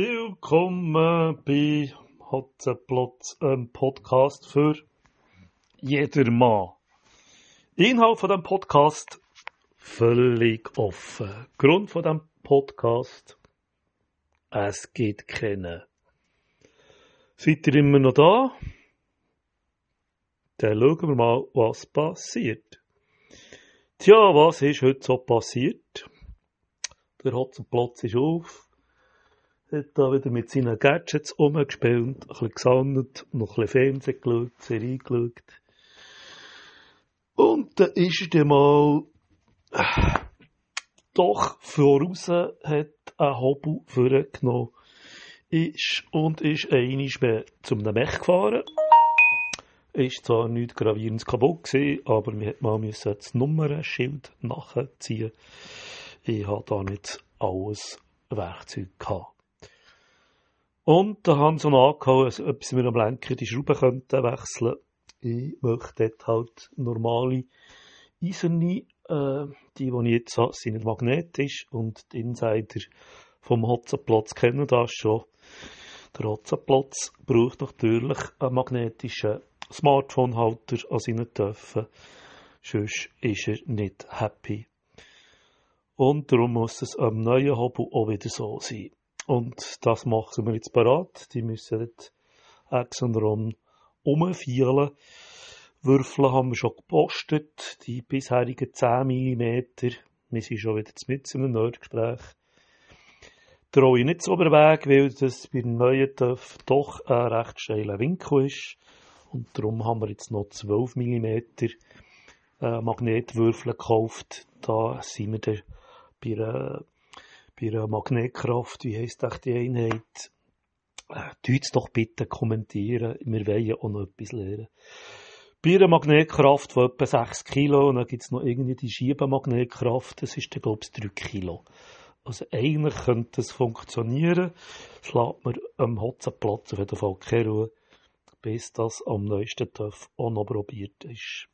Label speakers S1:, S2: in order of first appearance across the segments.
S1: Willkommen bei Hotzenplotz, einem Podcast für jedermann. Inhalt von dem Podcast völlig offen. Grund von dem Podcast es gibt keinen. Seid ihr immer noch da? Dann schauen wir mal, was passiert. Tja, was ist heute so passiert? Der Hotzenplotz ist auf hat da wieder mit seinen Gadgets umgespielt, ein bisschen gesammelt, noch ein bisschen Fernsehen geschaut, Serie geschaut. Und dann ist er mal äh, doch voraus, hat einen Hobel vorgenommen ist und ist einig mehr zum Mech gefahren. Ist zwar nichts gravierendes kaputt gewesen, aber wir mal das Nummernschild nachziehen. Ich hatte da nicht alles Werkzeug gehabt. Und da haben sie noch angehauen, ob sie mir am Lenker die Schrauben könnten wechseln. Ich möchte dort halt normale eiserne, äh, die, die ich jetzt habe, sind magnetisch und die Insider vom Hotzenplatz kennen das schon. Der Hotzenplatz braucht natürlich einen magnetischen Smartphone-Halter an seinen Töpfen. Sonst ist er nicht happy. Und darum muss es am neuen Hobel auch wieder so sein. Und das machen wir jetzt parat. Die müssen nicht X und Ron umfielen. Würfel haben wir schon gepostet. Die bisherigen 10 mm. Wir sind schon wieder mit in einem Nerdgespräch. Traue ich nicht so über den Weg, weil das bei dem neuen TÜV doch ein recht steiler Winkel ist. Und darum haben wir jetzt noch 12 mm äh, Magnetwürfel gekauft. Da sind wir dann bei einer bei einer Magnetkraft, wie heisst auch die Einheit? Äh, doch bitte kommentieren, wir wollen ja auch noch etwas lernen. Bei einer Magnetkraft von etwa 6 Kilo, und dann gibt es noch irgendwie die Schiebemagnetkraft, das ist dann, glaube ich, 3 Kilo. Also eigentlich könnte das funktionieren. Das lässt man am Hotzenplatz auf jeden Fall keine Ruhe, bis das am neuesten TÜV auch noch probiert ist.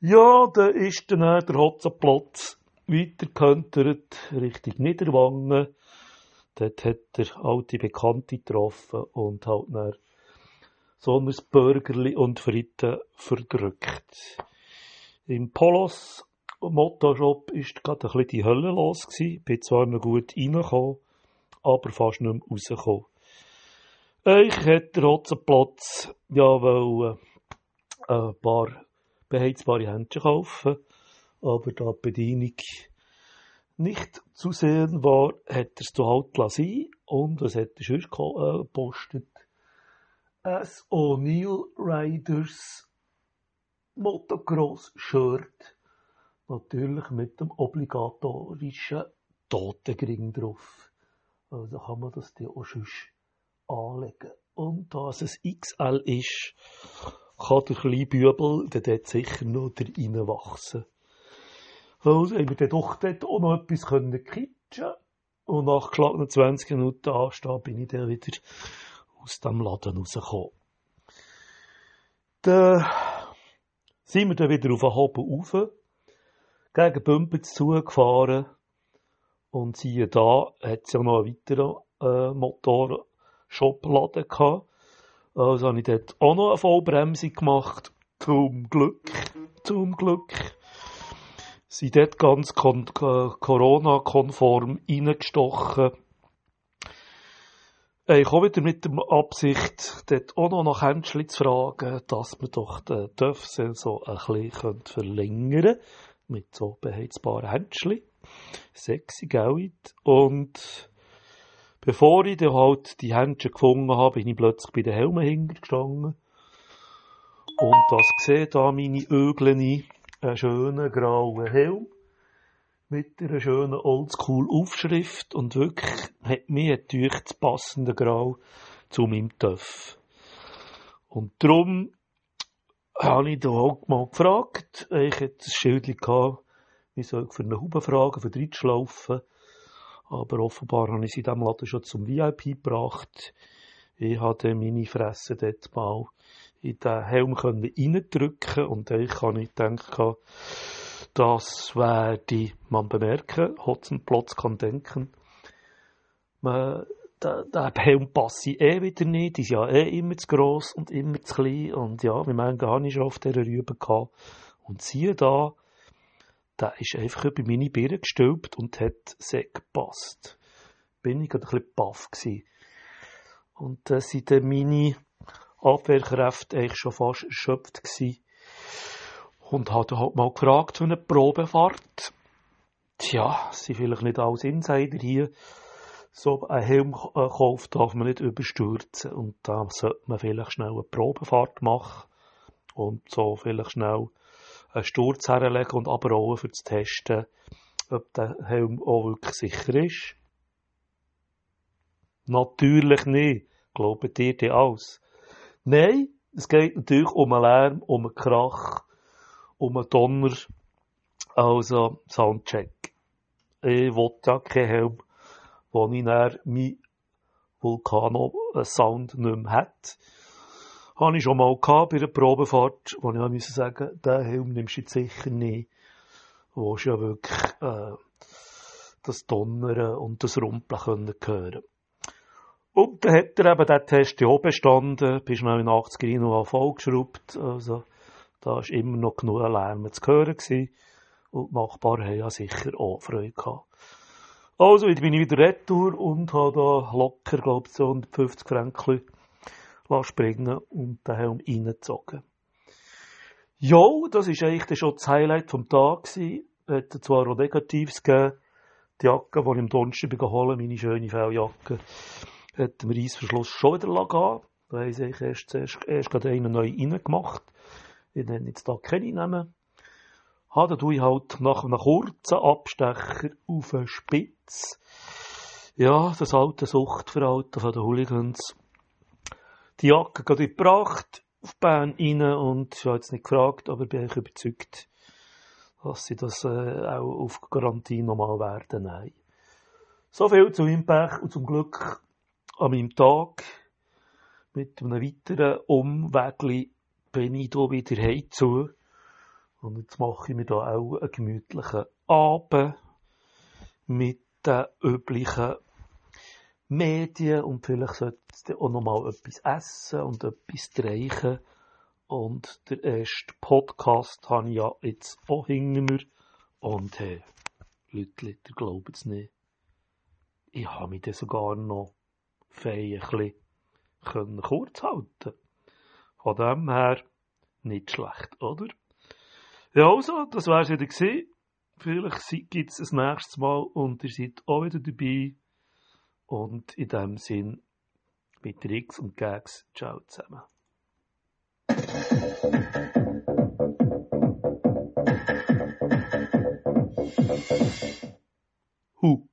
S1: Ja, da ist dann der Hotzenplatz weitergekentert Richtung Niederwangen. Dort hat der alte Bekannte getroffen und halt dann so ein Burgerli und Fritten verdrückt. Im Polos Motoshop ist gerade ein die Hölle los gewesen. Bin zwar noch gut reingekommen, aber fast nicht mehr rausgekommen. Ich hätte Hotzenplatz, ja, weil, äh, ein paar beheizbare Händchen kaufen aber da die Bedienung nicht zu sehen war, hat er es zu halt lassen und was hat er sonst äh, gepostet? Ein O'Neill Riders Motocross Shirt. Natürlich mit dem obligatorischen Totengring drauf. Also kann man das dir auch sonst anlegen. Und da es ein XL ist, kann der kleine Bübel dort sicher noch reinwachsen. Also haben wir dann doch dort auch noch etwas können kitschen Und nach geschlagenen 20 Minuten anstehen bin ich dann wieder aus dem Laden rausgekommen. Dann sind wir dann wieder auf den Hoben rauf, gegen Bümpels zugefahren. Und siehe da, hat es ja noch einen weiteren äh, Motorshopladen gehabt. Also habe ich dort auch noch eine Vollbremsung gemacht. Zum Glück, zum Glück sind dort ganz Corona-konform reingestochen. Ich komme wieder mit der Absicht, dort auch noch nach Händchen zu fragen, dass wir doch den Dörfsel so ein bisschen verlängern können. Mit so beheizbaren Händchen. Sexy, gell? Und bevor ich dann halt die Händchen gefunden habe, bin ich plötzlich bei den Helmen hingestanden. Und das gesehen, da meine Ögleni einen schönen grauen Helm mit einer schönen Oldschool-Aufschrift und wirklich hat mir natürlich das passende Grau zu meinem Töff. Und darum habe ich auch mal gefragt, ich hätte ein Schild gehabt, ich soll für eine Haube fragen, für reinschlaufen. Aber offenbar habe ich sie in diesem Laden schon zum VIP gebracht. Ich hatte meine Fresse dort mal in den Helm reindrücken und dann kann ich denken, das werde man bemerken, Hotzenplotz kann denken. Man der, der Helm passe eh wieder nicht, ist ja eh immer zu gross und immer zu klein. Und ja, wir meinen gar nicht schon auf dieser Rübe gehabt. Und siehe da, der ist einfach über meine Birne gestülpt und hat sehr gepasst. Bin ich gerade ein bisschen baff gewesen. Und äh, sind meine Abwehrkräfte eigentlich schon fast erschöpft gewesen. Und hat halt mal gefragt für eine Probefahrt. Tja, sind vielleicht nicht alles Insider hier. So ein Helmkauf darf man nicht überstürzen. Und da sollte man vielleicht schnell eine Probefahrt machen. Und so vielleicht schnell einen Sturz herlegen und aber auch für zu testen, ob der Helm auch wirklich sicher ist. Natürlich nicht. Glaubt ihr dir alles? Nein, es geht natürlich um einen Lärm, um einen Krach, um einen Donner. Also Soundcheck. Ich will ja keinen Helm, wo ich dann meinen Vulcano-Sound nicht mehr hätte. Habe ich schon mal gehabt bei einer Probefahrt, wo ich musste sagen, den Helm nimmst du jetzt sicher nicht. Wo ja wirklich äh, das Donnern und das Rumpeln können hören Und dann hat er eben den Test ja auch bestanden, bist noch in 80 Rennen noch vollgeschraubt, also da war immer noch genug Lärm zu hören gewesen. Und die Nachbarn haben ja sicher auch Freude gehabt. Also, jetzt bin ich wieder retour und habe da locker, glaube ich, so 150 Franken springen und den Helm reingezogen. Jo, das war eigentlich schon das Highlight vom Tag gewesen. Hat zwar auch Negatives gegeben. Die Jacke, die ich am Donnerstag geholt meine schöne Felljacke, hat den Reissverschluss schon wieder gehen Da haben sie erst, erst, erst gerade einen neu reingemacht. Ich nenne jetzt da keine Namen. Ha, da tue ich halt nach einem kurzen Abstecher auf den Spitz. Ja, das alte Suchtverhalten von den Hooligans. Die Jacke gerade gebracht, auf Bern rein und ich habe jetzt nicht gefragt, aber bin ich überzeugt, dass sie das äh, auch auf Garantie nochmal werden. Nein. So viel zu Pech und zum Glück an meinem Tag. Mit einem weiteren Umweg bin ich hier wieder heimzu. Und jetzt mache ich mir da auch einen gemütlichen Abend mit den üblichen Medien und vielleicht sollte ich auch noch mal etwas essen und etwas streichen. Und der erste Podcast habe ich ja jetzt auch hinter mir. Und hey, Leute, Leute glauben es nicht. Ich habe mich dann sogar noch Fähigchen können kurz halten. Von dem her nicht schlecht, oder? Ja, also, das war es wieder gewesen. Vielleicht gibt es ein nächstes Mal und ihr seid auch wieder dabei. Und in dem Sinn, mit Tricks und Gags, ciao zusammen. Who?